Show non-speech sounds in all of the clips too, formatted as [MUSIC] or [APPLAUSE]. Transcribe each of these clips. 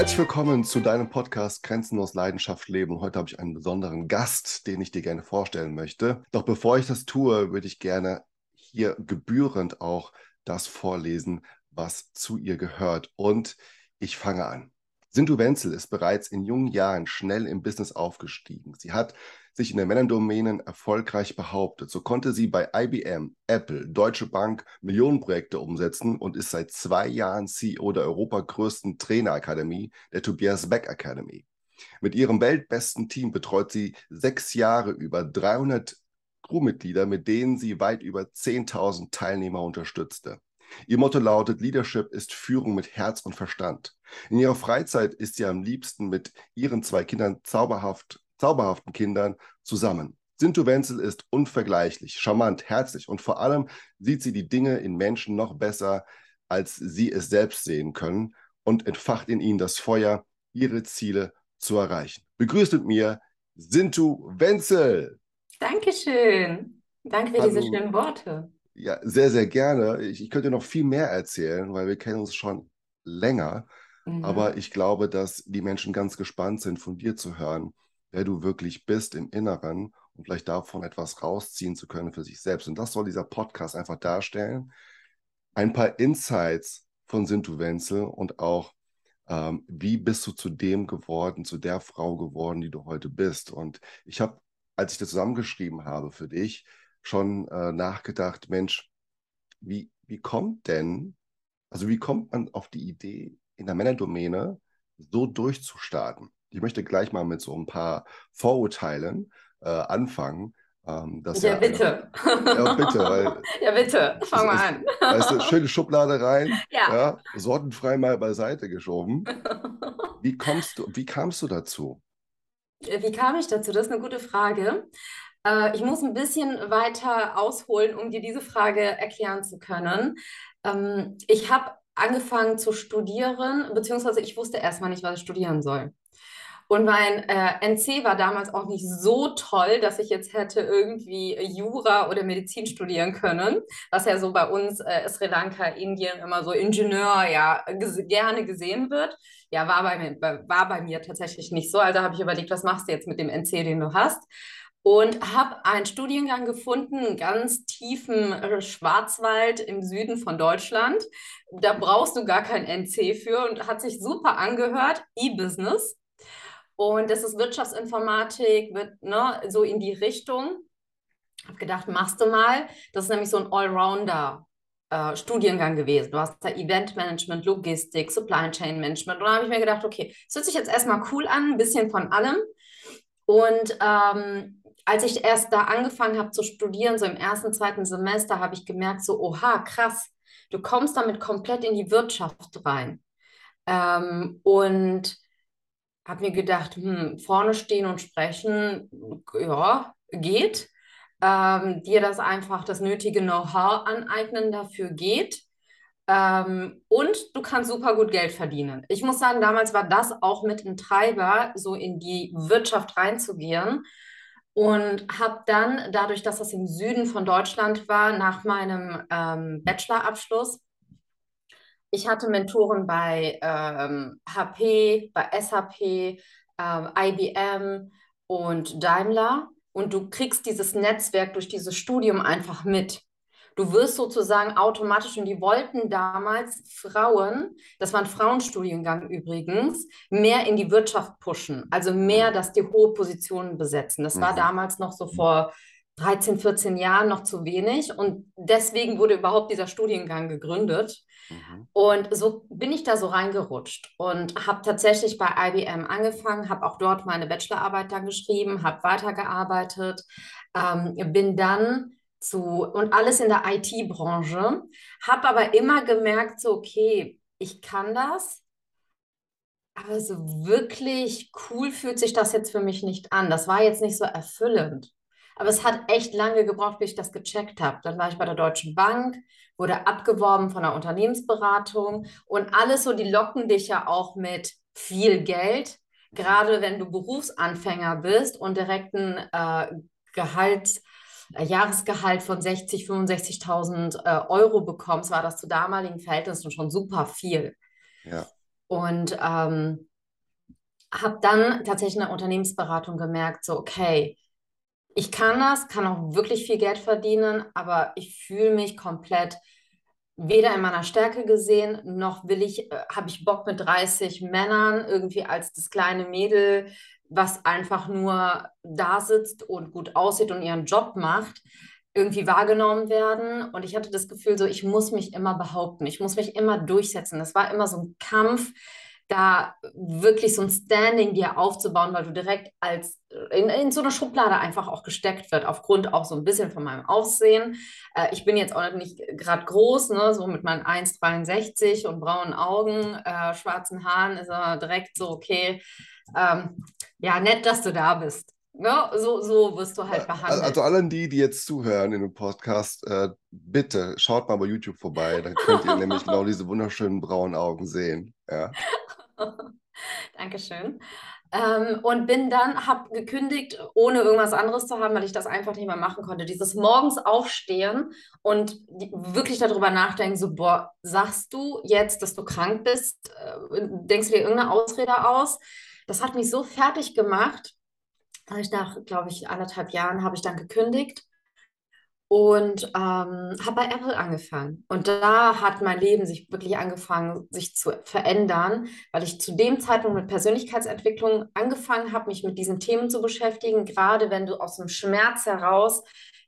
Herzlich willkommen zu deinem Podcast Grenzenlos Leidenschaft leben. Heute habe ich einen besonderen Gast, den ich dir gerne vorstellen möchte. Doch bevor ich das tue, würde ich gerne hier gebührend auch das vorlesen, was zu ihr gehört. Und ich fange an. Sintu Wenzel ist bereits in jungen Jahren schnell im Business aufgestiegen. Sie hat sich in der Männerdomänen erfolgreich behauptet. So konnte sie bei IBM, Apple, Deutsche Bank Millionenprojekte umsetzen und ist seit zwei Jahren CEO der europagrößten Trainerakademie, der Tobias Beck Academy. Mit ihrem weltbesten Team betreut sie sechs Jahre über 300 Crewmitglieder, mit denen sie weit über 10.000 Teilnehmer unterstützte. Ihr Motto lautet, Leadership ist Führung mit Herz und Verstand. In ihrer Freizeit ist sie am liebsten mit ihren zwei Kindern zauberhaft, zauberhaften Kindern zusammen. Sintu Wenzel ist unvergleichlich, charmant, herzlich und vor allem sieht sie die Dinge in Menschen noch besser, als sie es selbst sehen können und entfacht in ihnen das Feuer, ihre Ziele zu erreichen. Begrüßt mit mir Sintu Wenzel. Dankeschön. Danke für diese schönen Worte. Ja, sehr, sehr gerne. Ich, ich könnte noch viel mehr erzählen, weil wir kennen uns schon länger. Mhm. Aber ich glaube, dass die Menschen ganz gespannt sind, von dir zu hören, wer du wirklich bist im Inneren und vielleicht davon etwas rausziehen zu können für sich selbst. Und das soll dieser Podcast einfach darstellen. Ein paar Insights von Sintu Wenzel und auch, ähm, wie bist du zu dem geworden, zu der Frau geworden, die du heute bist. Und ich habe, als ich das zusammengeschrieben habe für dich, schon äh, nachgedacht, Mensch, wie, wie kommt denn, also wie kommt man auf die Idee, in der Männerdomäne so durchzustarten? Ich möchte gleich mal mit so ein paar Vorurteilen äh, anfangen. Ähm, ja, ja, bitte. ja, bitte. Weil, [LAUGHS] ja, bitte. Fang mal an. Weißt du, schöne Schublade rein. [LAUGHS] Ja. ja. Sortenfrei mal beiseite geschoben. [LAUGHS] Wie, kommst du, wie kamst du dazu? Wie kam ich dazu? Das ist eine gute Frage. Äh, ich muss ein bisschen weiter ausholen, um dir diese Frage erklären zu können. Ähm, ich habe angefangen zu studieren, beziehungsweise ich wusste erstmal nicht, was ich studieren soll. Und mein äh, NC war damals auch nicht so toll, dass ich jetzt hätte irgendwie Jura oder Medizin studieren können, was ja so bei uns äh, Sri Lanka, Indien immer so Ingenieur ja gerne gesehen wird. Ja, war bei, mir, war bei mir tatsächlich nicht so. Also habe ich überlegt, was machst du jetzt mit dem NC, den du hast? und habe einen Studiengang gefunden, einen ganz tiefen äh, Schwarzwald im Süden von Deutschland. Da brauchst du gar kein NC für und hat sich super angehört, E-Business. Und das ist Wirtschaftsinformatik, wird ne, so in die Richtung. Habe gedacht, machst du mal. Das ist nämlich so ein Allrounder. Äh, Studiengang gewesen. Du hast da Eventmanagement, Logistik, Supply Chain Management. Und da habe ich mir gedacht, okay, es hört sich jetzt erstmal cool an, ein bisschen von allem. Und ähm, als ich erst da angefangen habe zu studieren, so im ersten, zweiten Semester, habe ich gemerkt, so, oha, krass, du kommst damit komplett in die Wirtschaft rein. Ähm, und habe mir gedacht, hm, vorne stehen und sprechen, ja, geht. Ähm, dir das einfach das nötige Know-how aneignen dafür geht. Ähm, und du kannst super gut Geld verdienen. Ich muss sagen, damals war das auch mit ein Treiber, so in die Wirtschaft reinzugehen und habe dann, dadurch, dass das im Süden von Deutschland war, nach meinem ähm, Bachelorabschluss, ich hatte Mentoren bei ähm, HP, bei SAP, ähm, IBM und Daimler. Und du kriegst dieses Netzwerk durch dieses Studium einfach mit. Du wirst sozusagen automatisch, und die wollten damals Frauen, das war ein Frauenstudiengang übrigens, mehr in die Wirtschaft pushen, also mehr, mhm. dass die hohe Positionen besetzen. Das war mhm. damals noch so vor 13, 14 Jahren noch zu wenig und deswegen wurde überhaupt dieser Studiengang gegründet. Mhm. Und so bin ich da so reingerutscht und habe tatsächlich bei IBM angefangen, habe auch dort meine Bachelorarbeit dann geschrieben, habe weitergearbeitet, ähm, bin dann zu und alles in der IT-Branche, habe aber immer gemerkt, so, okay, ich kann das, aber so wirklich cool fühlt sich das jetzt für mich nicht an. Das war jetzt nicht so erfüllend. Aber es hat echt lange gebraucht, bis ich das gecheckt habe. Dann war ich bei der Deutschen Bank, wurde abgeworben von der Unternehmensberatung und alles so, die locken dich ja auch mit viel Geld. Gerade wenn du Berufsanfänger bist und direkt ein äh, Gehalts, äh, Jahresgehalt von 60, 65.000 äh, Euro bekommst, war das zu damaligen Verhältnissen schon super viel. Ja. Und ähm, habe dann tatsächlich in der Unternehmensberatung gemerkt, so, okay, ich kann das, kann auch wirklich viel Geld verdienen, aber ich fühle mich komplett weder in meiner Stärke gesehen, noch will ich, äh, habe ich Bock mit 30 Männern irgendwie als das kleine Mädel, was einfach nur da sitzt und gut aussieht und ihren Job macht, irgendwie wahrgenommen werden. Und ich hatte das Gefühl, so ich muss mich immer behaupten, ich muss mich immer durchsetzen. Das war immer so ein Kampf da wirklich so ein Standing dir aufzubauen, weil du direkt als in, in so eine Schublade einfach auch gesteckt wird, aufgrund auch so ein bisschen von meinem Aussehen. Äh, ich bin jetzt auch nicht gerade groß, ne, so mit meinen 1,63 und braunen Augen, äh, schwarzen Haaren ist er direkt so, okay, ähm, ja, nett, dass du da bist. Ne? So, so wirst du halt behandelt. Also allen die, die jetzt zuhören in dem Podcast, äh, bitte schaut mal bei YouTube vorbei. Dann könnt ihr [LAUGHS] nämlich genau diese wunderschönen braunen Augen sehen. Ja. [LAUGHS] Dankeschön. Ähm, und bin dann, habe gekündigt, ohne irgendwas anderes zu haben, weil ich das einfach nicht mehr machen konnte. Dieses morgens aufstehen und die, wirklich darüber nachdenken, so, boah, sagst du jetzt, dass du krank bist? Äh, denkst du dir irgendeine Ausrede aus? Das hat mich so fertig gemacht. Nach, glaube ich, anderthalb Jahren habe ich dann gekündigt und ähm, habe bei Apple angefangen. Und da hat mein Leben sich wirklich angefangen, sich zu verändern, weil ich zu dem Zeitpunkt mit Persönlichkeitsentwicklung angefangen habe, mich mit diesen Themen zu beschäftigen. Gerade wenn du aus dem Schmerz heraus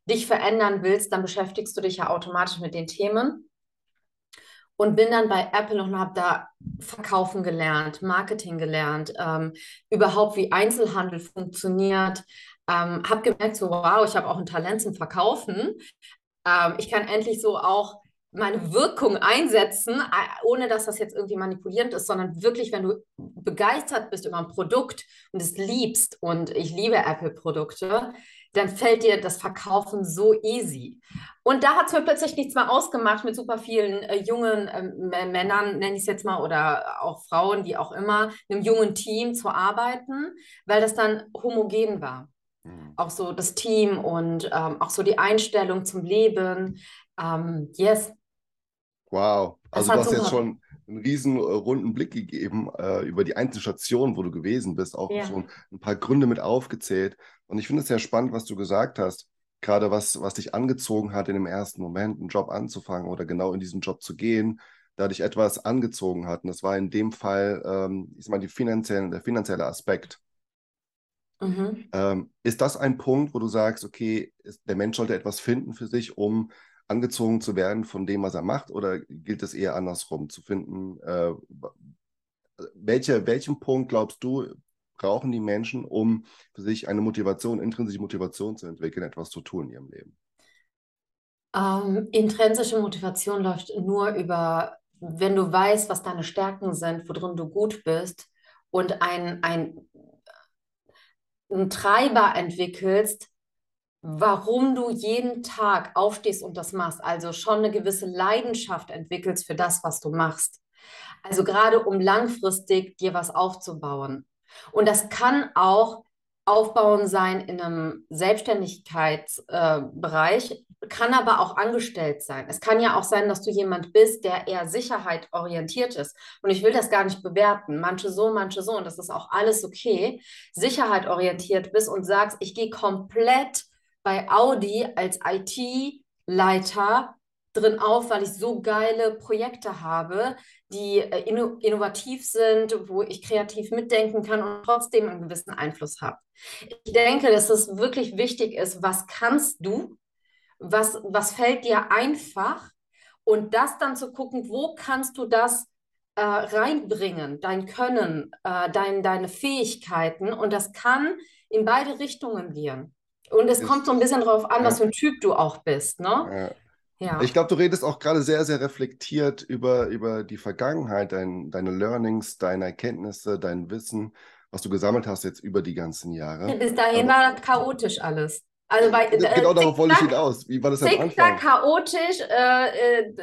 dich verändern willst, dann beschäftigst du dich ja automatisch mit den Themen. Und bin dann bei Apple und habe da Verkaufen gelernt, Marketing gelernt, ähm, überhaupt wie Einzelhandel funktioniert, ähm, habe gemerkt, so wow, ich habe auch ein Talent zum Verkaufen. Ähm, ich kann endlich so auch meine Wirkung einsetzen, ohne dass das jetzt irgendwie manipulierend ist, sondern wirklich, wenn du begeistert bist über ein Produkt und es liebst und ich liebe Apple-Produkte, dann fällt dir das Verkaufen so easy. Und da hat es mir plötzlich nichts mehr ausgemacht, mit super vielen äh, jungen äh, Männern, nenne ich es jetzt mal, oder auch Frauen, wie auch immer, einem jungen Team zu arbeiten, weil das dann homogen war. Mhm. Auch so das Team und ähm, auch so die Einstellung zum Leben. Ähm, yes. Wow. Also du hast jetzt schon einen riesen äh, runden Blick gegeben äh, über die einzelnen Stationen, wo du gewesen bist, auch ja. schon ein paar Gründe mit aufgezählt. Und ich finde es sehr spannend, was du gesagt hast. Gerade was, was dich angezogen hat, in dem ersten Moment einen Job anzufangen oder genau in diesen Job zu gehen, da dich etwas angezogen hat. Und das war in dem Fall, ähm, ich meine, die finanziellen, der finanzielle Aspekt. Mhm. Ähm, ist das ein Punkt, wo du sagst, okay, ist, der Mensch sollte etwas finden für sich, um angezogen zu werden von dem, was er macht, oder gilt es eher andersrum, zu finden, äh, welche, welchen Punkt glaubst du, brauchen die Menschen, um für sich eine Motivation, intrinsische Motivation zu entwickeln, etwas zu tun in ihrem Leben? Ähm, intrinsische Motivation läuft nur über, wenn du weißt, was deine Stärken sind, worin du gut bist und ein, ein einen Treiber entwickelst, warum du jeden Tag aufstehst und das machst. Also schon eine gewisse Leidenschaft entwickelst für das, was du machst. Also gerade um langfristig dir was aufzubauen. Und das kann auch Aufbauen sein in einem Selbstständigkeitsbereich, äh, kann aber auch angestellt sein. Es kann ja auch sein, dass du jemand bist, der eher Sicherheit orientiert ist. Und ich will das gar nicht bewerten. Manche so, manche so. Und das ist auch alles okay. Sicherheit orientiert bist und sagst, ich gehe komplett bei Audi als IT-Leiter drin auf, weil ich so geile Projekte habe, die äh, inno innovativ sind, wo ich kreativ mitdenken kann und trotzdem einen gewissen Einfluss habe. Ich denke, dass es wirklich wichtig ist, was kannst du, was, was fällt dir einfach und das dann zu gucken, wo kannst du das äh, reinbringen, dein Können, äh, dein, deine Fähigkeiten und das kann in beide Richtungen gehen. Und es kommt so ein bisschen darauf an, ja. was für ein Typ du auch bist. Ne? Ja. Ja. Ich glaube, du redest auch gerade sehr, sehr reflektiert über, über die Vergangenheit, dein, deine Learnings, deine Erkenntnisse, dein Wissen, was du gesammelt hast jetzt über die ganzen Jahre. Bis dahin Aber, war das chaotisch alles. Also bei, äh, genau darauf wollte ich hinaus. Wie war das am Anfang? chaotisch, äh, äh,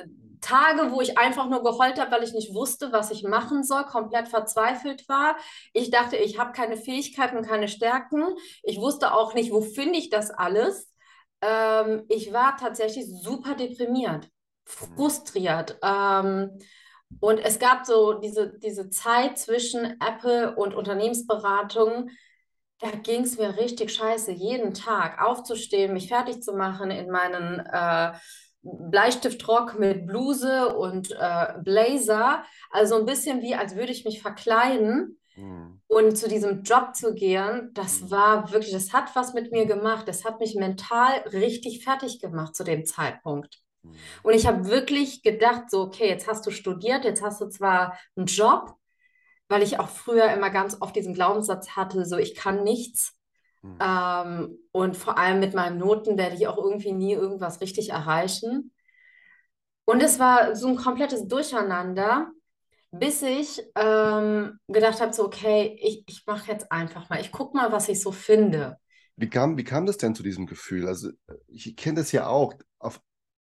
Tage, wo ich einfach nur geheult habe, weil ich nicht wusste, was ich machen soll, komplett verzweifelt war. Ich dachte, ich habe keine Fähigkeiten, keine Stärken. Ich wusste auch nicht, wo finde ich das alles ähm, ich war tatsächlich super deprimiert, frustriert. Ähm, Und es gab so diese, diese Zeit zwischen Apple und Unternehmensberatung, da ging es mir richtig scheiße, jeden Tag aufzustehen, mich fertig zu machen in meinen äh, Bleistiftrock mit Bluse und äh, Blazer. Also ein bisschen wie, als würde ich mich verkleiden. Mhm. Und zu diesem Job zu gehen, das Mhm. war wirklich, das hat was mit mir gemacht. Das hat mich mental richtig fertig gemacht zu dem Zeitpunkt. Mhm. Und ich habe wirklich gedacht, so, okay, jetzt hast du studiert, jetzt hast du zwar einen Job, weil ich auch früher immer ganz oft diesen Glaubenssatz hatte, so, ich kann nichts. Mhm. Ähm, und vor allem mit meinen Noten werde ich auch irgendwie nie irgendwas richtig erreichen. Und es war so ein komplettes Durcheinander, bis ich ähm, gedacht habe, so, okay, ich, ich mache jetzt einfach mal, ich gucke mal, was ich so finde. Wie kam, wie kam das denn zu diesem Gefühl? Also, ich kenne das ja auch. Auf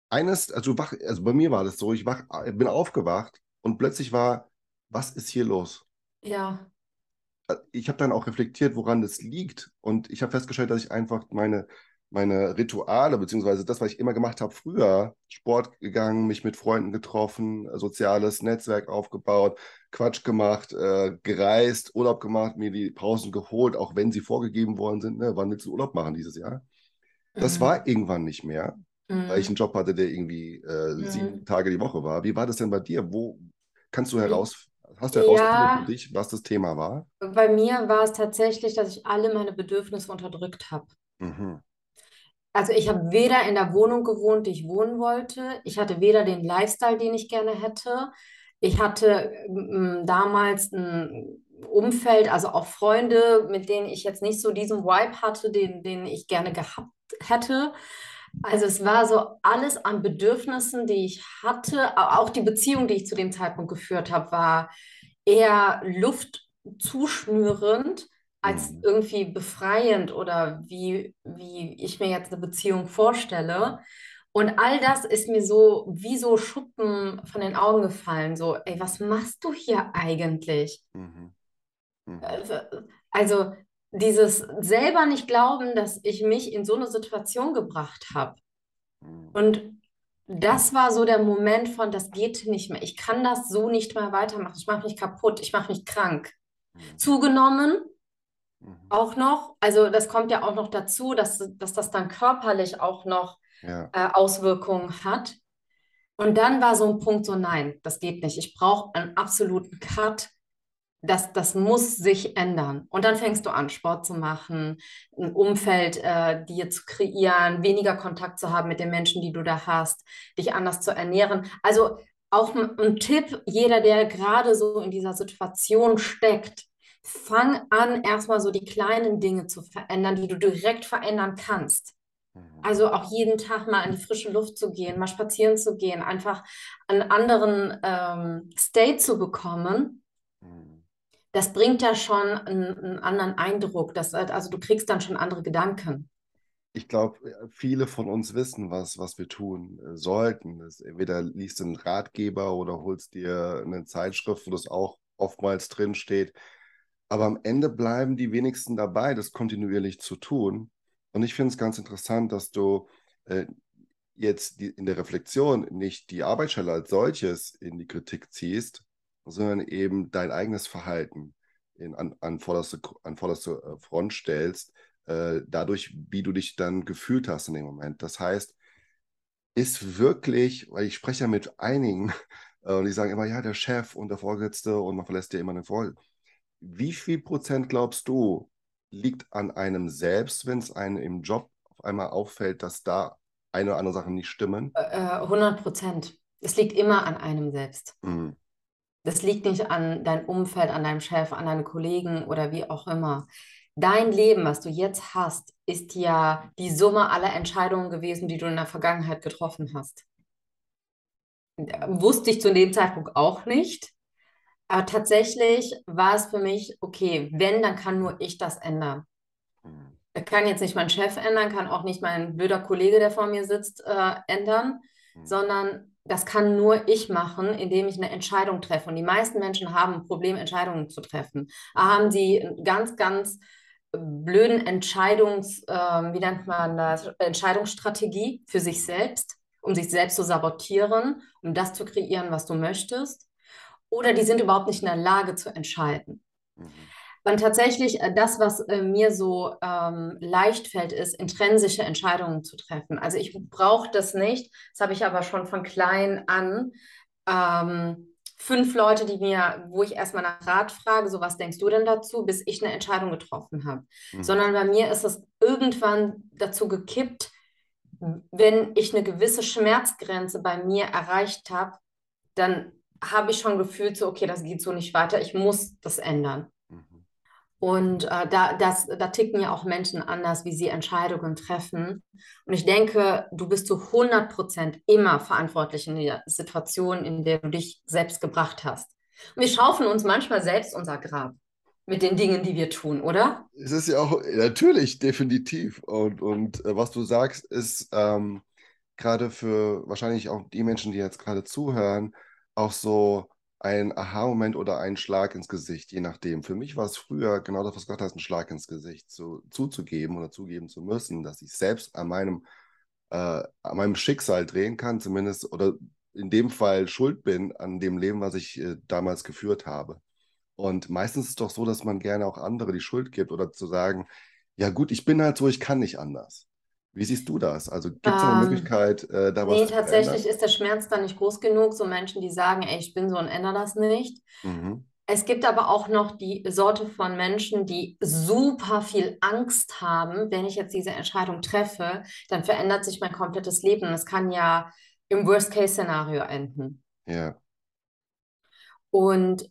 eines, also wach, also bei mir war das so, ich wach, bin aufgewacht und plötzlich war, was ist hier los? Ja, Ich habe dann auch reflektiert, woran das liegt. Und ich habe festgestellt, dass ich einfach meine, meine Rituale, beziehungsweise das, was ich immer gemacht habe früher, Sport gegangen, mich mit Freunden getroffen, soziales Netzwerk aufgebaut, Quatsch gemacht, äh, gereist, Urlaub gemacht, mir die Pausen geholt, auch wenn sie vorgegeben worden sind. Ne? Wann willst du Urlaub machen dieses Jahr? Das mhm. war irgendwann nicht mehr, weil ich einen Mhm. Job hatte, der irgendwie äh, sieben Mhm. Tage die Woche war. Wie war das denn bei dir? Wo kannst du I- heraus, hast du herausgefunden für Ja, dich, was das Thema war? bei mir war es tatsächlich, dass ich alle meine Bedürfnisse unterdrückt habe. Mhm. Also ich habe weder in der Wohnung gewohnt, die ich wohnen wollte. Ich hatte weder den Lifestyle, den ich gerne hätte. Ich hatte ähm, damals ein Umfeld, also auch Freunde, mit denen ich jetzt nicht so diesen Vibe hatte, den, den ich gerne gehabt hätte. Also es war so alles an Bedürfnissen, die ich hatte. Au- Auch die Beziehung, die ich zu dem Zeitpunkt geführt habe, war eher luftzuschnürend als Mhm. irgendwie befreiend oder wie, wie ich mir jetzt eine Beziehung vorstelle. Und all das ist mir so wie so Schuppen von den Augen gefallen. So, ey, was machst du hier eigentlich? Mhm. Mhm. Also also dieses selber nicht glauben, dass ich mich in so eine Situation gebracht habe. Mhm. Und das war so der Moment von, das geht nicht mehr. Ich kann das so nicht mehr weitermachen. Ich mache mich kaputt, ich mache mich krank. Mhm. Zugenommen Mhm. auch noch. Also das kommt ja auch noch dazu, dass, dass das dann körperlich auch noch Ja. äh, Auswirkungen hat. Und dann war so ein Punkt so, nein, das geht nicht. Ich brauche einen absoluten Cut. Das, das muss sich ändern. Und dann fängst du an, Sport zu machen, ein Umfeld äh, dir zu kreieren, weniger Kontakt zu haben mit den Menschen, die du da hast, dich anders zu ernähren. Also auch ein, Tipp, jeder, der gerade so in dieser Situation steckt, fang an, erstmal so die kleinen Dinge zu verändern, die du direkt verändern kannst. Mhm. Also auch jeden Tag mal in die frische Luft zu gehen, mal spazieren zu gehen, einfach einen anderen ähm, State zu bekommen. Das bringt ja schon einen, einen anderen Eindruck. Das, also du kriegst dann schon andere Gedanken. Ich glaube, viele von uns wissen, was, was wir tun äh, sollten. Das, entweder liest du einen Ratgeber oder holst dir eine Zeitschrift, wo das auch oftmals drin steht. Aber am Ende bleiben die wenigsten dabei, das kontinuierlich zu tun. Und ich finde es ganz interessant, dass du äh, jetzt die, in der Reflexion nicht die Arbeitsstelle als solches in die Kritik ziehst, sondern eben dein eigenes Verhalten in, an, an vorderste, an vorderste äh, Front stellst, äh, dadurch, wie du dich dann gefühlt hast in dem Moment. Das heißt, ist wirklich, weil ich spreche ja mit einigen [LAUGHS] äh, und die sagen immer, ja, der Chef und der Vorgesetzte und man verlässt ja immer den Vorgesetzten. Wie viel Prozent glaubst du, liegt an einem selbst, wenn es einem im Job auf einmal auffällt, dass da eine oder andere Sachen nicht stimmen? Äh, 100 Prozent. Es liegt immer an einem selbst. Mhm. Das liegt nicht an deinem Umfeld, an deinem Chef, an deinen Kollegen oder wie auch immer. Dein Leben, was du jetzt hast, ist ja die Summe aller Entscheidungen gewesen, die du in der Vergangenheit getroffen hast. Wusste ich zu dem Zeitpunkt auch nicht. Aber tatsächlich war es für mich, okay, wenn, dann kann nur ich das ändern. Mhm. Kann jetzt nicht mein Chef ändern, kann auch nicht mein blöder Kollege, der vor mir sitzt, äh, ändern, Mhm. sondern das kann nur ich machen, indem ich eine Entscheidung treffe. Und die meisten Menschen haben ein Problem, Entscheidungen zu treffen. Da haben sie ganz, ganz blöden Entscheidungs, ähm, wie nennt man das, Entscheidungsstrategie für sich selbst, um sich selbst zu sabotieren, um das zu kreieren, was du möchtest. oder die sind überhaupt nicht in der Lage zu entscheiden. Mhm. Und tatsächlich äh, das, was äh, mir so ähm, leicht fällt, ist, intrinsische Entscheidungen zu treffen. Also ich brauche das nicht. Das habe ich aber schon von klein an. Ähm, fünf Leute, die mir, wo ich erstmal nach Rat frage, so was denkst du denn dazu, bis ich eine Entscheidung getroffen habe. Mhm. Sondern bei mir ist es irgendwann dazu gekippt, wenn ich eine gewisse Schmerzgrenze bei mir erreicht habe, dann habe ich schon gefühlt so, okay, das geht so nicht weiter, ich muss das ändern. Und äh, da, das, da ticken ja auch Menschen anders, wie sie Entscheidungen treffen. Und ich denke, du bist zu 100 Prozent immer verantwortlich in der Situation, in der du dich selbst gebracht hast. Und wir schaufeln uns manchmal selbst unser Grab mit den Dingen, die wir tun, oder? Es ist ja auch, natürlich, definitiv. Und, und äh, was du sagst, ist ähm, gerade für wahrscheinlich auch die Menschen, die jetzt gerade zuhören, auch so ein Aha-Moment oder ein Schlag ins Gesicht, je nachdem. Für mich war es früher genau das, was Gott heißt, ein Schlag ins Gesicht zu, zuzugeben oder zugeben zu müssen, dass ich selbst an meinem, äh, an meinem Schicksal drehen kann, zumindest, oder in dem Fall schuld bin an dem Leben, was ich äh, damals geführt habe. Und meistens ist es doch so, dass man gerne auch andere die Schuld gibt oder zu sagen, ja gut, ich bin halt so, ich kann nicht anders. Wie siehst du das? Also gibt es eine ähm, Möglichkeit, äh, da was nee, zu tatsächlich ist der Schmerz dann nicht groß genug. So Menschen, die sagen, ey, ich bin so und ändere das nicht. Mhm. Es gibt aber auch noch die Sorte von Menschen, die super viel Angst haben, wenn ich jetzt diese Entscheidung treffe, dann verändert sich mein komplettes Leben. Das kann ja im Worst-Case-Szenario enden. Ja. Und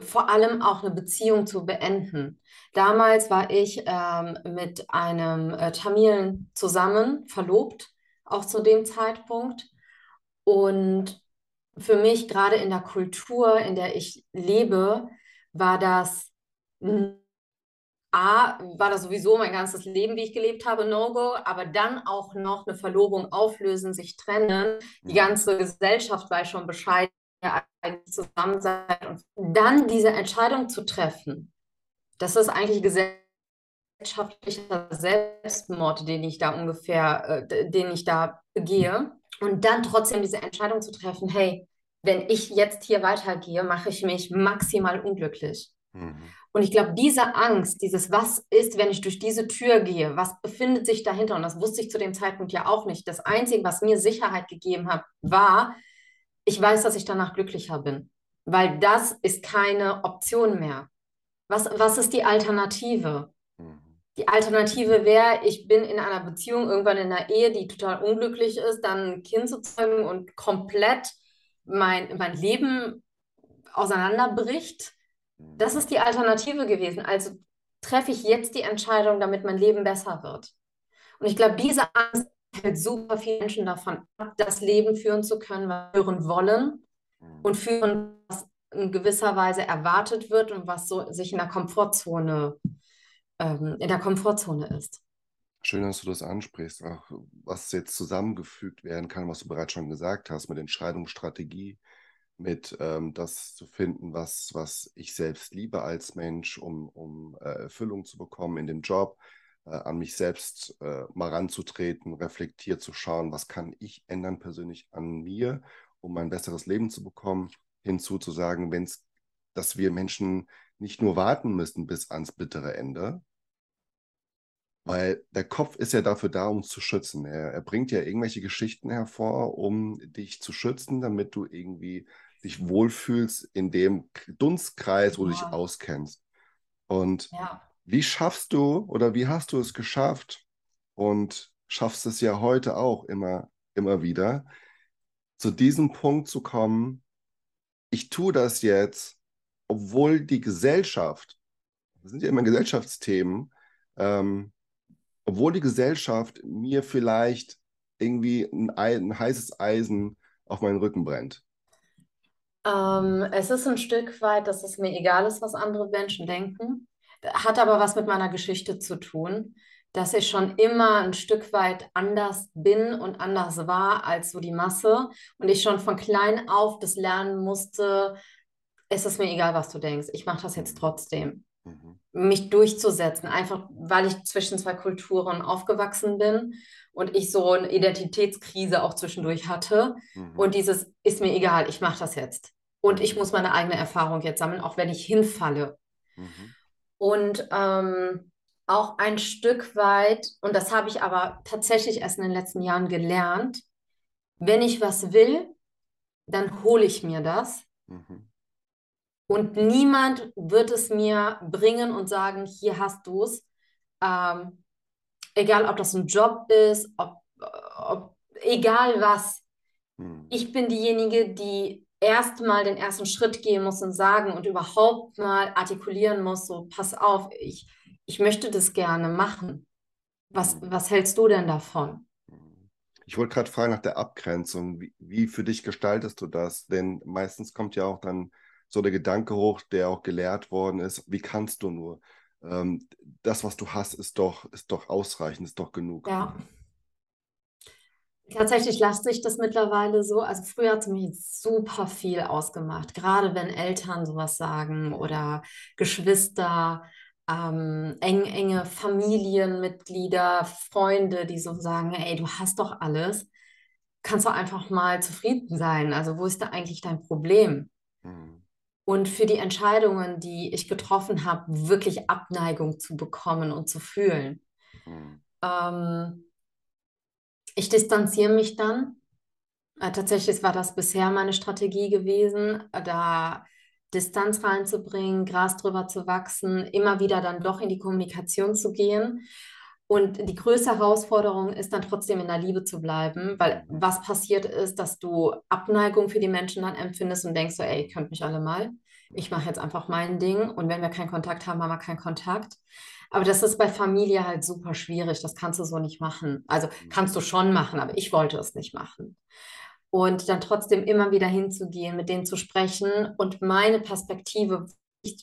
vor allem auch eine Beziehung zu beenden. Damals war ich ähm, mit einem äh, Tamilen zusammen, verlobt, auch zu dem Zeitpunkt. Und für mich, gerade in der Kultur, in der ich lebe, war das A, war das sowieso mein ganzes Leben, wie ich gelebt habe, No-Go, aber dann auch noch eine Verlobung auflösen, sich trennen. Die ganze Gesellschaft weiß schon Bescheid, eigentlich zusammen sein und dann diese Entscheidung zu treffen, das ist eigentlich gesellschaftlicher Selbstmord, den ich da ungefähr, äh, den ich da begehe. Und dann trotzdem diese Entscheidung zu treffen, hey, wenn ich jetzt hier weitergehe, mache ich mich maximal unglücklich. Mhm. Und ich glaube, diese Angst, dieses Was ist, wenn ich durch diese Tür gehe, was befindet sich dahinter, und das wusste ich zu dem Zeitpunkt ja auch nicht. Das Einzige, was mir Sicherheit gegeben hat, war, ich weiß, dass ich danach glücklicher bin, weil das ist keine Option mehr. Was, was ist die Alternative? Mhm. Die Alternative wäre, ich bin in einer Beziehung, irgendwann in einer Ehe, die total unglücklich ist, dann ein Kind zu zeugen und komplett mein, mein Leben auseinanderbricht. Das ist die Alternative gewesen. Also treffe ich jetzt die Entscheidung, damit mein Leben besser wird. Und ich glaube, diese Angst hält super viele Menschen davon ab, das Leben führen zu können, was wir führen wollen mhm. und führen, was in gewisser Weise erwartet wird und was so sich in der Komfortzone, ähm, in der Komfortzone ist. Schön, dass du das ansprichst, auch was jetzt zusammengefügt werden kann, was du bereits schon gesagt hast, mit Entscheidungsstrategie, mit ähm, das zu finden, was, was ich selbst liebe als Mensch, um, um äh, Erfüllung zu bekommen in dem Job, an mich selbst äh, mal ranzutreten, reflektiert zu schauen, was kann ich ändern persönlich an mir, um ein besseres Leben zu bekommen, hinzu zu sagen, wenn's, dass wir Menschen nicht nur warten müssen bis ans bittere Ende, weil der Kopf ist ja dafür da, um zu schützen. Er, er bringt ja irgendwelche Geschichten hervor, um dich zu schützen, damit du irgendwie dich wohlfühlst in dem Dunstkreis, wo ja. du dich auskennst. Und ja. Wie schaffst du oder wie hast du es geschafft und schaffst es ja heute auch immer, immer wieder, zu diesem Punkt zu kommen, ich tue das jetzt, obwohl die Gesellschaft, das sind ja immer Gesellschaftsthemen, ähm, obwohl die Gesellschaft mir vielleicht irgendwie ein, ein heißes Eisen auf meinen Rücken brennt. Ähm, es ist ein Stück weit, dass es mir egal ist, was andere Menschen denken. Hat aber was mit meiner Geschichte zu tun, dass ich schon immer ein Stück weit anders bin und anders war als so die Masse und ich schon von klein auf das lernen musste, es ist mir egal, was du denkst, ich mache das jetzt trotzdem. Mhm. Mich durchzusetzen, einfach weil ich zwischen zwei Kulturen aufgewachsen bin und ich so eine Identitätskrise auch zwischendurch hatte. Mhm. Und dieses ist mir egal, ich mache das jetzt. Und ich muss meine eigene Erfahrung jetzt sammeln, auch wenn ich hinfalle. Mhm. Und ähm, auch ein Stück weit, und das habe ich aber tatsächlich erst in den letzten Jahren gelernt, wenn ich was will, dann hole ich mir das. Mhm. Und niemand wird es mir bringen und sagen, hier hast du es. Ähm, egal, ob das ein Job ist, ob, ob egal was. Mhm. Ich bin diejenige, die erstmal den ersten Schritt gehen muss und sagen und überhaupt mal artikulieren muss, so pass auf, ich, ich möchte das gerne machen. Was, was hältst du denn davon? Ich wollte gerade fragen nach der Abgrenzung. Wie, wie, für dich gestaltest du das? Denn meistens kommt ja auch dann so der Gedanke hoch, der auch gelehrt worden ist. Wie kannst du nur? Ähm, das, was du hast, ist doch, ist doch ausreichend, ist doch genug. Ja. Tatsächlich lasse ich das mittlerweile so. Also früher hat es mir super viel ausgemacht, gerade wenn Eltern sowas sagen oder Geschwister ähm, eng, enge Familienmitglieder, Freunde, die so sagen, ey, du hast doch alles, kannst du einfach mal zufrieden sein. Also wo ist da eigentlich dein Problem? Mhm. Und für die Entscheidungen, die ich getroffen habe, wirklich Abneigung zu bekommen und zu fühlen. Mhm. Ähm, ich distanziere mich dann. Äh, tatsächlich war das bisher meine Strategie gewesen, da Distanz reinzubringen, Gras drüber zu wachsen, immer wieder dann doch in die Kommunikation zu gehen. Und die größte Herausforderung ist dann trotzdem in der Liebe zu bleiben, weil was passiert ist, dass du Abneigung für die Menschen dann empfindest und denkst so, ey, ihr könnt mich alle mal. Ich mache jetzt einfach mein Ding und wenn wir keinen Kontakt haben, haben wir keinen Kontakt. Aber das ist bei Familie halt super schwierig. Das kannst du so nicht machen. Also kannst du schon machen, aber ich wollte es nicht machen und dann trotzdem immer wieder hinzugehen, mit denen zu sprechen und meine Perspektive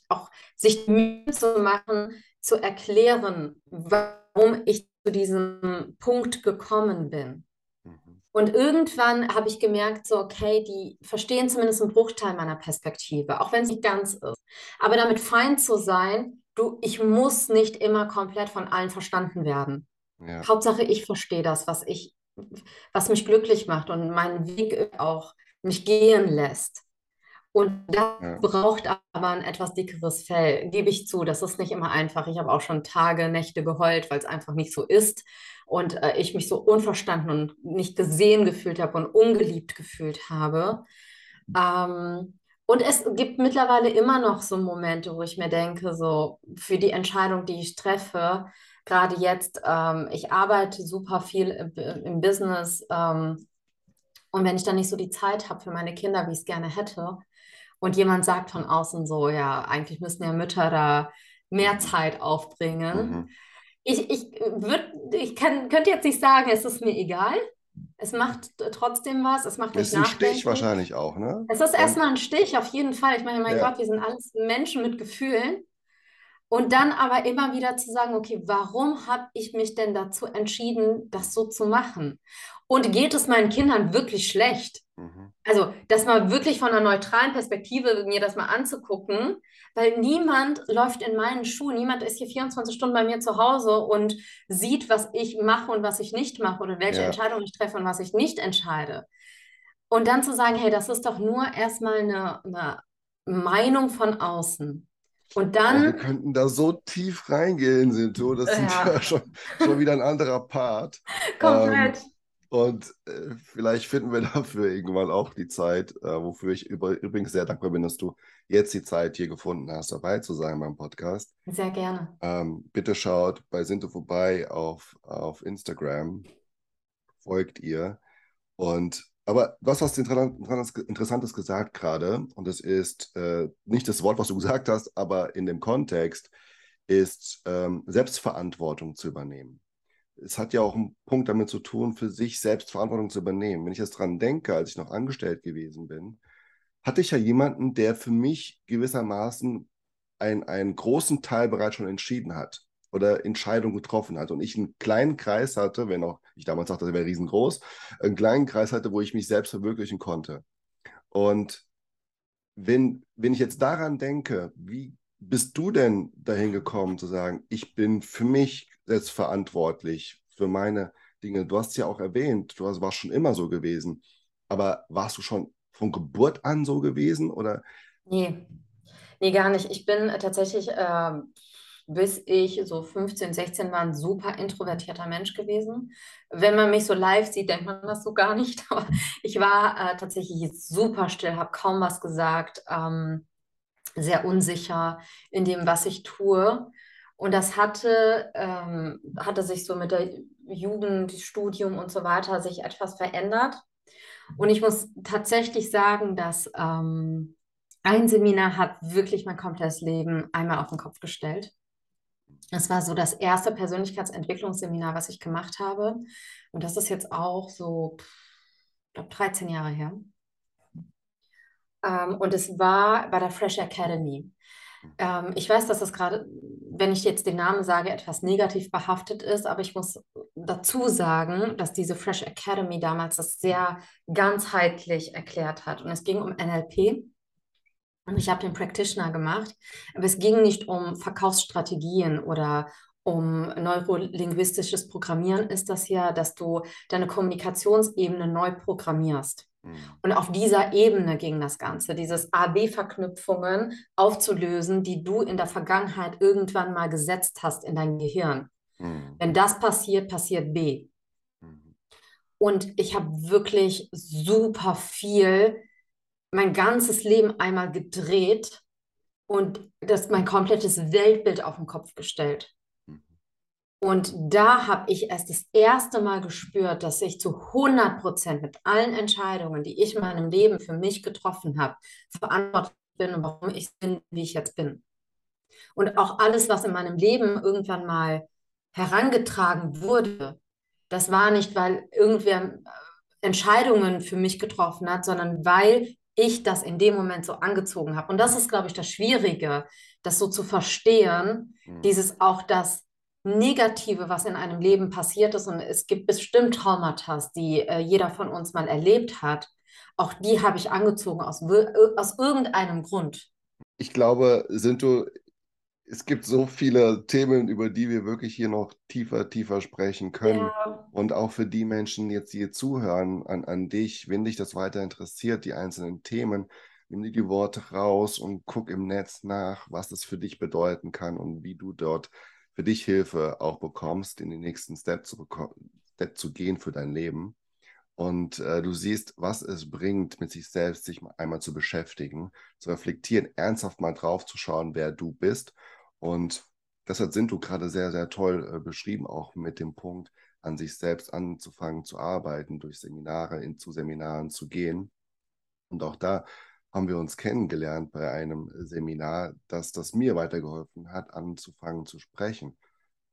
auch sich Mühe zu machen, zu erklären, warum ich zu diesem Punkt gekommen bin. Mhm. Und irgendwann habe ich gemerkt, so, okay, die verstehen zumindest einen Bruchteil meiner Perspektive, auch wenn es nicht ganz ist. Aber damit fein zu sein, du, ich muss nicht immer komplett von allen verstanden werden. Ja. Hauptsache, ich verstehe das, was ich was mich glücklich macht und meinen Weg auch mich gehen lässt. Und das ja. braucht aber ein etwas dickeres Fell, gebe ich zu. Das ist nicht immer einfach. Ich habe auch schon Tage, Nächte geheult, weil es einfach nicht so ist. Und äh, ich mich so unverstanden und nicht gesehen gefühlt habe und ungeliebt gefühlt habe. Ähm, und es gibt mittlerweile immer noch so Momente, wo ich mir denke, so für die Entscheidung, die ich treffe, gerade jetzt, ähm, ich arbeite super viel im, im Business ähm, und wenn ich dann nicht so die Zeit habe für meine Kinder, wie ich es gerne hätte, und jemand sagt von außen so, ja, eigentlich müssten ja Mütter da mehr Zeit aufbringen. Mhm. Ich, ich, würd, ich kann, könnte jetzt nicht sagen, es ist mir egal. Es macht trotzdem was, es macht mich Es ist ein Stich wahrscheinlich auch, ne? Es ist erstmal ein Stich, auf jeden Fall. Ich meine, mein ja. Gott, wir sind alles Menschen mit Gefühlen. Und dann aber immer wieder zu sagen, okay, warum habe ich mich denn dazu entschieden, das so zu machen? Und geht es meinen Kindern wirklich schlecht? Mhm. Also, das mal wirklich von einer neutralen Perspektive mir das mal anzugucken, weil niemand läuft in meinen Schuhen, niemand ist hier 24 Stunden bei mir zu Hause und sieht, was ich mache und was ich nicht mache oder welche ja. Entscheidungen ich treffe und was ich nicht entscheide. Und dann zu sagen, hey, das ist doch nur erstmal eine, eine Meinung von außen. Und dann. Oh, wir könnten da so tief reingehen, Sinto. Das ist ja, ja schon, schon wieder ein anderer Part. Komplett. Ähm, und äh, vielleicht finden wir [LAUGHS] dafür irgendwann auch die Zeit, äh, wofür ich über, übrigens sehr dankbar bin, dass du jetzt die Zeit hier gefunden hast, dabei zu sein beim Podcast. Sehr gerne. Ähm, bitte schaut bei Sinto vorbei auf, auf Instagram. Folgt ihr. Und aber du hast was Interessantes gesagt gerade, und das ist äh, nicht das Wort, was du [LAUGHS] gesagt hast, aber in dem Kontext ist ähm, Selbstverantwortung zu übernehmen. Es hat ja auch einen Punkt damit zu tun, für sich Selbstverantwortung zu übernehmen. Wenn ich jetzt dran denke, als ich noch angestellt gewesen bin, hatte ich ja jemanden, der für mich gewissermaßen ein, einen großen Teil bereits schon entschieden hat oder Entscheidungen getroffen hat und ich einen kleinen Kreis hatte, wenn auch ich damals sagte, er wäre riesengroß, einen kleinen Kreis hatte, wo ich mich selbst verwirklichen konnte. Und wenn, wenn ich jetzt daran denke, wie bist du denn dahin gekommen zu sagen, ich bin für mich selbst verantwortlich für meine Dinge? Du hast es ja auch erwähnt, du warst schon immer so gewesen, aber warst du schon von Geburt an so gewesen? Oder? Nee, nee, gar nicht. Ich bin tatsächlich, äh, bis ich so 15, 16 war, ein super introvertierter Mensch gewesen. Wenn man mich so live sieht, denkt man das so gar nicht. [LAUGHS] Aber ich war äh, tatsächlich super still, habe kaum was gesagt, ähm, sehr unsicher in dem, was ich tue. Und das hatte, ähm, hatte sich so mit der Jugend, Studium und so weiter sich etwas verändert. Und ich muss tatsächlich sagen, dass ähm, ein Seminar hat wirklich mein komplettes Leben einmal auf den Kopf gestellt. Das war so das erste Persönlichkeitsentwicklungsseminar, was ich gemacht habe. Und das ist jetzt auch so, ich glaube, 13 Jahre her. Ähm, und es war bei der Fresh Academy. Ähm, ich weiß, dass das gerade, wenn ich jetzt den Namen sage, etwas negativ behaftet ist, aber ich muss dazu sagen, dass diese Fresh Academy damals das sehr ganzheitlich erklärt hat. Und es ging um NLP. Und ich habe den Practitioner gemacht, aber es ging nicht um Verkaufsstrategien oder um neurolinguistisches Programmieren ist das ja, dass du deine Kommunikationsebene neu programmierst. Mhm. Und auf dieser Ebene ging das Ganze, dieses A-B-Verknüpfungen aufzulösen, die du in der Vergangenheit irgendwann mal gesetzt hast in dein Gehirn. Mhm. Wenn das passiert, passiert B. Mhm. Und ich habe wirklich super viel, mein ganzes Leben einmal gedreht und das mein komplettes Weltbild auf den Kopf gestellt. Und da habe ich erst das erste Mal gespürt, dass ich zu 100 Prozent mit allen Entscheidungen, die ich in meinem Leben für mich getroffen habe, verantwortlich bin und warum ich bin, wie ich jetzt bin. Und auch alles, was in meinem Leben irgendwann mal herangetragen wurde, das war nicht, weil irgendwer äh, Entscheidungen für mich getroffen hat, sondern weil ich das in dem Moment so angezogen habe. Und das ist, glaube ich, das Schwierige, das so zu verstehen, mhm. dieses auch das Negative, was in einem Leben passiert ist, und es gibt bestimmt Traumata, die äh, jeder von uns mal erlebt hat, auch die habe ich angezogen aus, aus irgendeinem Grund. Ich glaube, sind du, es gibt so viele Themen, über die wir wirklich hier noch tiefer, tiefer sprechen können. Ja. Und auch für die Menschen jetzt, die hier zuhören, an, an dich, wenn dich das weiter interessiert, die einzelnen Themen, nimm dir die Worte raus und guck im Netz nach, was das für dich bedeuten kann und wie du dort für dich Hilfe auch bekommst, in den nächsten Step zu, Step zu gehen für dein Leben. Und äh, du siehst, was es bringt, mit sich selbst sich einmal zu beschäftigen, zu reflektieren, ernsthaft mal drauf zu schauen, wer du bist. Und deshalb sind du gerade sehr, sehr toll äh, beschrieben, auch mit dem Punkt, an sich selbst anzufangen zu arbeiten, durch Seminare, in, zu Seminaren zu gehen. Und auch da haben wir uns kennengelernt bei einem Seminar, dass das mir weitergeholfen hat, anzufangen zu sprechen.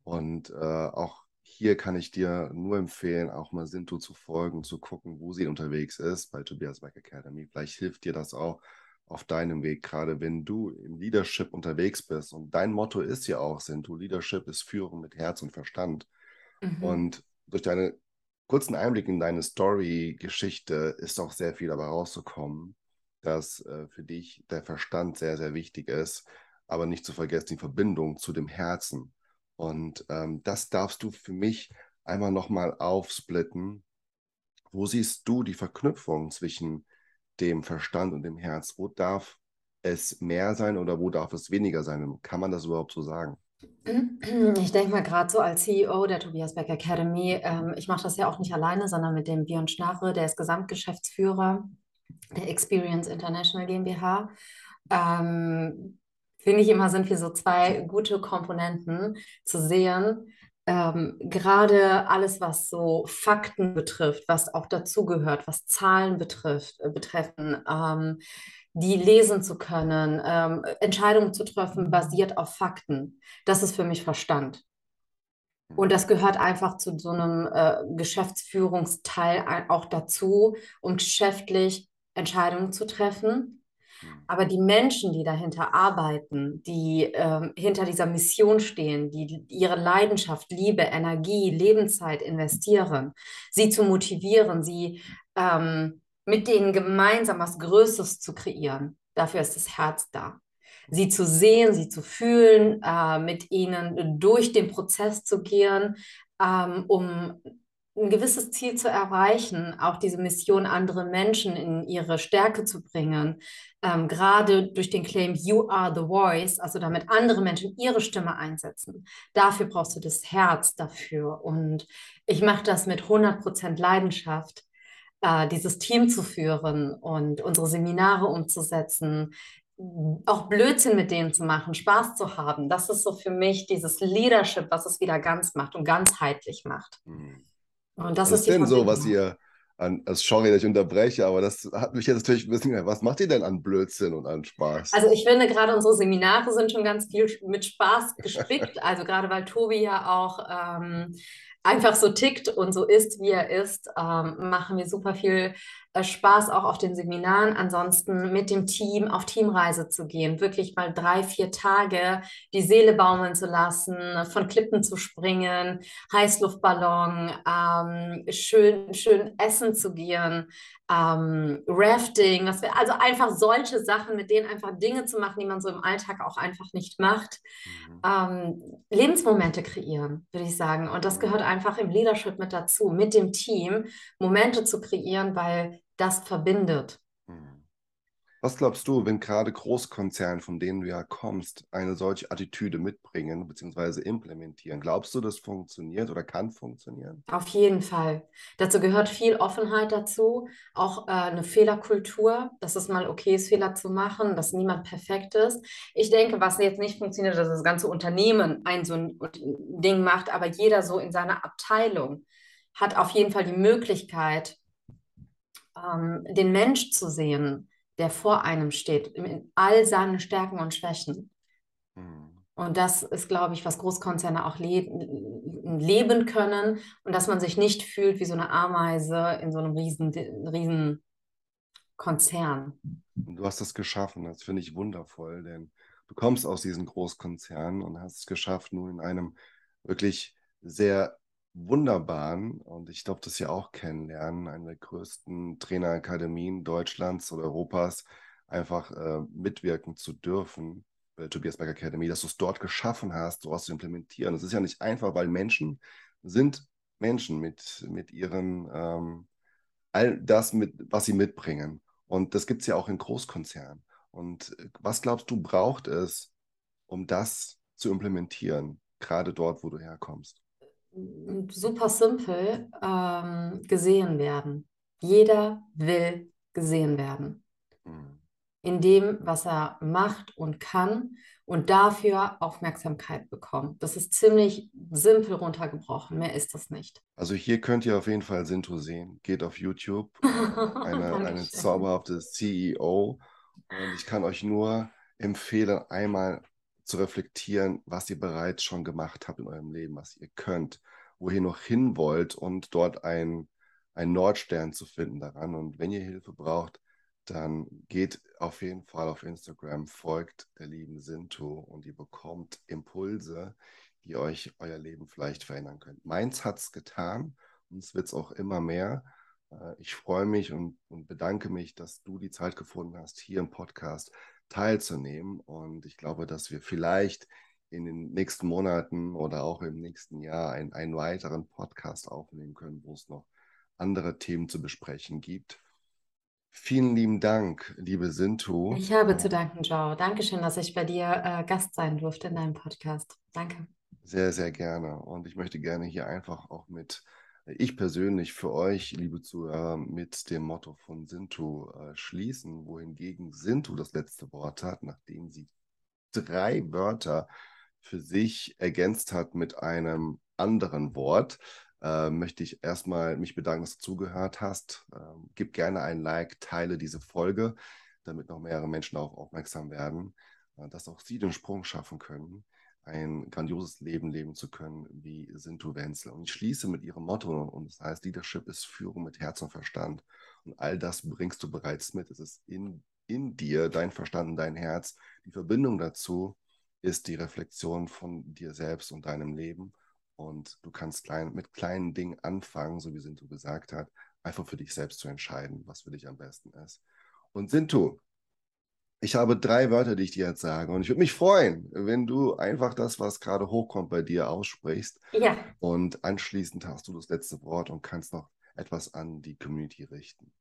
Und äh, auch hier kann ich dir nur empfehlen, auch mal Sinto zu folgen, zu gucken, wo sie unterwegs ist bei Tobias Beck Academy. Vielleicht hilft dir das auch auf deinem Weg, gerade wenn du im Leadership unterwegs bist. Und dein Motto ist ja auch, Sinto, Leadership ist Führen mit Herz und Verstand. Mhm. Und durch deine kurzen Einblick in deine Story-Geschichte ist auch sehr viel dabei rauszukommen dass äh, für dich der Verstand sehr, sehr wichtig ist, aber nicht zu vergessen die Verbindung zu dem Herzen. Und ähm, das darfst du für mich einmal nochmal aufsplitten. Wo siehst du die Verknüpfung zwischen dem Verstand und dem Herz? Wo darf es mehr sein oder wo darf es weniger sein? Kann man das überhaupt so sagen? Ich denke mal gerade so als CEO der Tobias Beck Academy, ähm, ich mache das ja auch nicht alleine, sondern mit dem Björn Schnarre, der ist Gesamtgeschäftsführer der Experience International GmbH. Ähm, Finde ich immer, sind wir so zwei gute Komponenten zu sehen. Ähm, gerade alles, was so Fakten betrifft, was auch dazugehört, was Zahlen betrifft, äh, betreffen, ähm, die lesen zu können, ähm, Entscheidungen zu treffen, basiert auf Fakten. Das ist für mich Verstand. Und das gehört einfach zu so einem äh, Geschäftsführungsteil auch dazu, um geschäftlich Entscheidungen zu treffen. Hm. Aber die Menschen, die dahinter arbeiten, die ähm, hinter dieser Mission stehen, die ihre Leidenschaft, Liebe, Energie, Lebenszeit investieren, sie zu motivieren, sie ähm, mit denen gemeinsam was Größeres zu kreieren, dafür ist das Herz da. Sie zu sehen, sie zu fühlen, äh, mit ihnen durch den Prozess zu gehen, ähm, um ein gewisses Ziel zu erreichen, auch diese Mission, andere Menschen in ihre Stärke zu bringen, ähm, gerade durch den Claim You are the voice, also damit andere Menschen ihre Stimme einsetzen. Dafür brauchst du das Herz dafür. Und ich mache das mit 100% Leidenschaft, äh, dieses Team zu führen und unsere Seminare umzusetzen, auch Blödsinn mit denen zu machen, Spaß zu haben. Das ist so für mich dieses Leadership, was es wieder ganz macht und ganzheitlich macht. Mhm. Und das was ist ist denn so, was ihr an, also sorry, dass ich unterbreche, aber das hat mich jetzt natürlich ein bisschen, was macht ihr denn an Blödsinn und an Spaß? Also ich finde gerade unsere Seminare sind schon ganz viel mit Spaß gespickt, [LAUGHS] also gerade weil Tobi ja auch ähm, einfach so tickt und so ist, wie er ist, ähm, machen wir super viel äh, Spaß auch auf den Seminaren. Ansonsten mit dem Team auf Teamreise zu gehen, wirklich mal drei, vier Tage die Seele baumeln zu lassen, von Klippen zu springen, Heißluftballon, ähm, schön, schön essen zu gehen, ähm, Rafting, was wir, also einfach solche Sachen, mit denen einfach Dinge zu machen, die man so im Alltag auch einfach nicht macht. Mhm. Ähm, Lebensmomente kreieren, würde ich sagen. Und das mhm. gehört einfach im Leadership mit dazu, mit dem Team Momente zu kreieren, weil das verbindet. Was glaubst du, wenn gerade Großkonzerne, von denen du ja kommst, eine solche Attitüde mitbringen bzw. implementieren? Glaubst du, das funktioniert oder kann funktionieren? Auf jeden Fall. Dazu gehört viel Offenheit dazu, auch äh, eine Fehlerkultur, dass es mal okay ist, Fehler zu machen, dass niemand perfekt ist. Ich denke, was jetzt nicht funktioniert, dass das ganze Unternehmen ein so ein Ding macht, aber jeder so in seiner Abteilung hat auf jeden Fall die Möglichkeit, ähm, den Mensch zu sehen, der vor einem steht, in all seinen Stärken und Schwächen. Mhm. Und das ist, glaube ich, was Großkonzerne auch le leben können und dass man sich nicht fühlt wie so eine Ameise in so einem riesen, riesen Konzern. Du hast das geschaffen, das finde ich wundervoll, denn du kommst aus diesen Großkonzernen und hast es geschafft, nun in einem wirklich sehr wunderbaren und ich glaube, das ja auch kennenlernen, eine der größten Trainerakademien Deutschlands oder Europas, einfach äh, mitwirken zu dürfen, bei der Tobias Beck Academy, dass du es dort geschaffen hast, sowas zu implementieren. Das ist ja nicht einfach, weil Menschen sind Menschen mit, mit ihren, ähm, all das, mit, was sie mitbringen. Und das gibt es ja auch in Großkonzernen. Und äh, was glaubst du, braucht es, um das zu implementieren, gerade dort, wo du herkommst? Super simpel ähm, gesehen werden. Jeder will gesehen werden. Mhm. In dem, was er macht und kann und dafür Aufmerksamkeit bekommen. Das ist ziemlich simpel runtergebrochen. Mehr ist das nicht. Also hier könnt ihr auf jeden Fall Sinto sehen. Geht auf YouTube. eine, [LAUGHS] eine zauberhafte CEO. Und ich kann euch nur empfehlen, einmal zu reflektieren, was ihr bereits schon gemacht habt in eurem Leben, was ihr könnt, wo ihr noch hin wollt und dort ein, ein Nordstern zu finden daran. Und wenn ihr Hilfe braucht, dann geht auf jeden Fall auf Instagram, folgt der lieben Sintu und ihr bekommt Impulse, die euch euer Leben vielleicht verändern können. Meins hat es getan und es wird es auch immer mehr. Äh, ich freue mich und, und bedanke mich, dass du die Zeit gefunden hast, hier im Podcast teilzunehmen. Und ich glaube, dass wir vielleicht in den nächsten Monaten oder auch im nächsten Jahr ein, einen weiteren Podcast aufnehmen können, wo es noch andere Themen zu besprechen gibt. Vielen lieben Dank, liebe Sintu. Ich habe zu danken, Joe. Dankeschön, dass ich bei dir äh, Gast sein durfte in deinem Podcast. Danke. Sehr, sehr gerne. Und ich möchte gerne hier einfach auch mit, ich persönlich für euch, liebe Zuhörer, mit dem Motto von Sintu äh, schließen, wohingegen Sintu das letzte Wort hat, nachdem sie drei Wörter für sich ergänzt hat mit einem anderen Wort, äh, möchte ich erstmal mich bedanken, dass du zugehört hast. Ähm, gib gerne ein Like, teile diese Folge, damit noch mehrere Menschen auch aufmerksam werden, äh, dass auch sie den Sprung schaffen können, ein grandioses Leben leben zu können wie Sintu Wenzel. Und ich schließe mit ihrem Motto und das heißt, Leadership ist Führung mit Herz und Verstand. Und all das bringst du bereits mit. Es ist in, in dir, dein Verstand und dein Herz, die Verbindung dazu ist die Reflexion von dir selbst und deinem Leben. Und du kannst klein, mit kleinen Dingen anfangen, so wie Sintu gesagt hat, einfach für dich selbst zu entscheiden, was für dich am besten ist. Und Sintu, Ich habe drei Wörter, die ich dir jetzt sage. Und ich würde mich freuen, wenn du einfach das, was gerade hochkommt bei dir, aussprichst. Ja. Und anschließend hast du das letzte Wort und kannst noch etwas an die Community richten.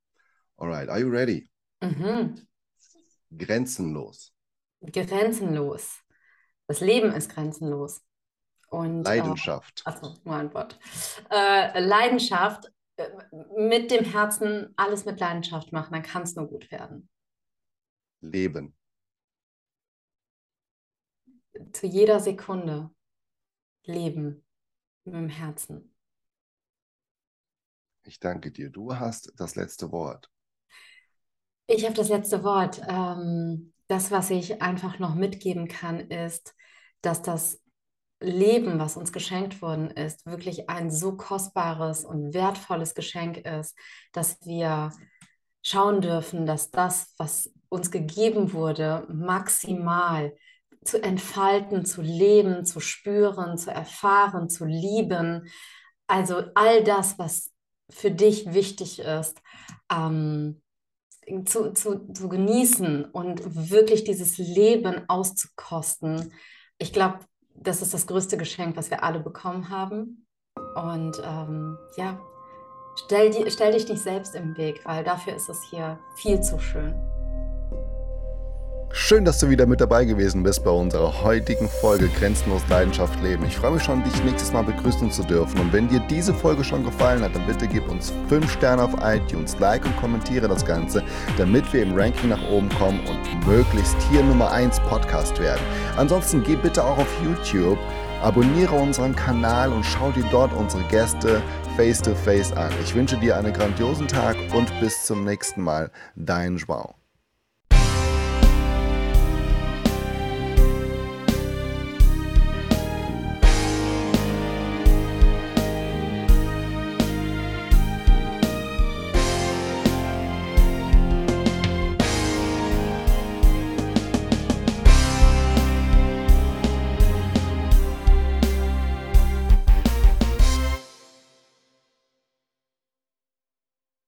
Alright, are you ready? Mhm. Grenzenlos. Grenzenlos. Das Leben ist grenzenlos. Und, Leidenschaft. Äh, achso, nur ein Wort. Äh, Leidenschaft, äh, mit dem Herzen alles mit Leidenschaft machen, dann kann es nur gut werden. Leben. Zu jeder Sekunde leben mit dem Herzen. Ich danke dir. Du hast das letzte Wort. Ich habe das letzte Wort. Ähm, das, was ich einfach noch mitgeben kann, ist, dass das Leben, was uns geschenkt worden ist, wirklich ein so kostbares und wertvolles Geschenk ist, dass wir schauen dürfen, dass das, was uns gegeben wurde, maximal zu entfalten, zu leben, zu spüren, zu erfahren, zu lieben. Also all das, was für dich wichtig ist, ähm, zu, zu, zu genießen und wirklich dieses Leben auszukosten. Ich glaube, das ist das größte Geschenk, was wir alle bekommen haben. Und ähm, ja, stell, die, stell dich nicht selbst im Weg, weil dafür ist es hier viel zu schön. Schön, dass du wieder mit dabei gewesen bist bei unserer heutigen Folge Grenzenlos Leidenschaft Leben. Ich freue mich schon, dich nächstes Mal begrüßen zu dürfen. Und wenn dir diese Folge schon gefallen hat, dann bitte gib uns 5 Sterne auf iTunes, like und kommentiere das Ganze, damit wir im Ranking nach oben kommen und möglichst hier Nummer 1 Podcast werden. Ansonsten geh bitte auch auf YouTube, abonniere unseren Kanal und schau dir dort unsere Gäste face to face an. Ich wünsche dir einen grandiosen Tag und bis zum nächsten Mal. Dein Joao.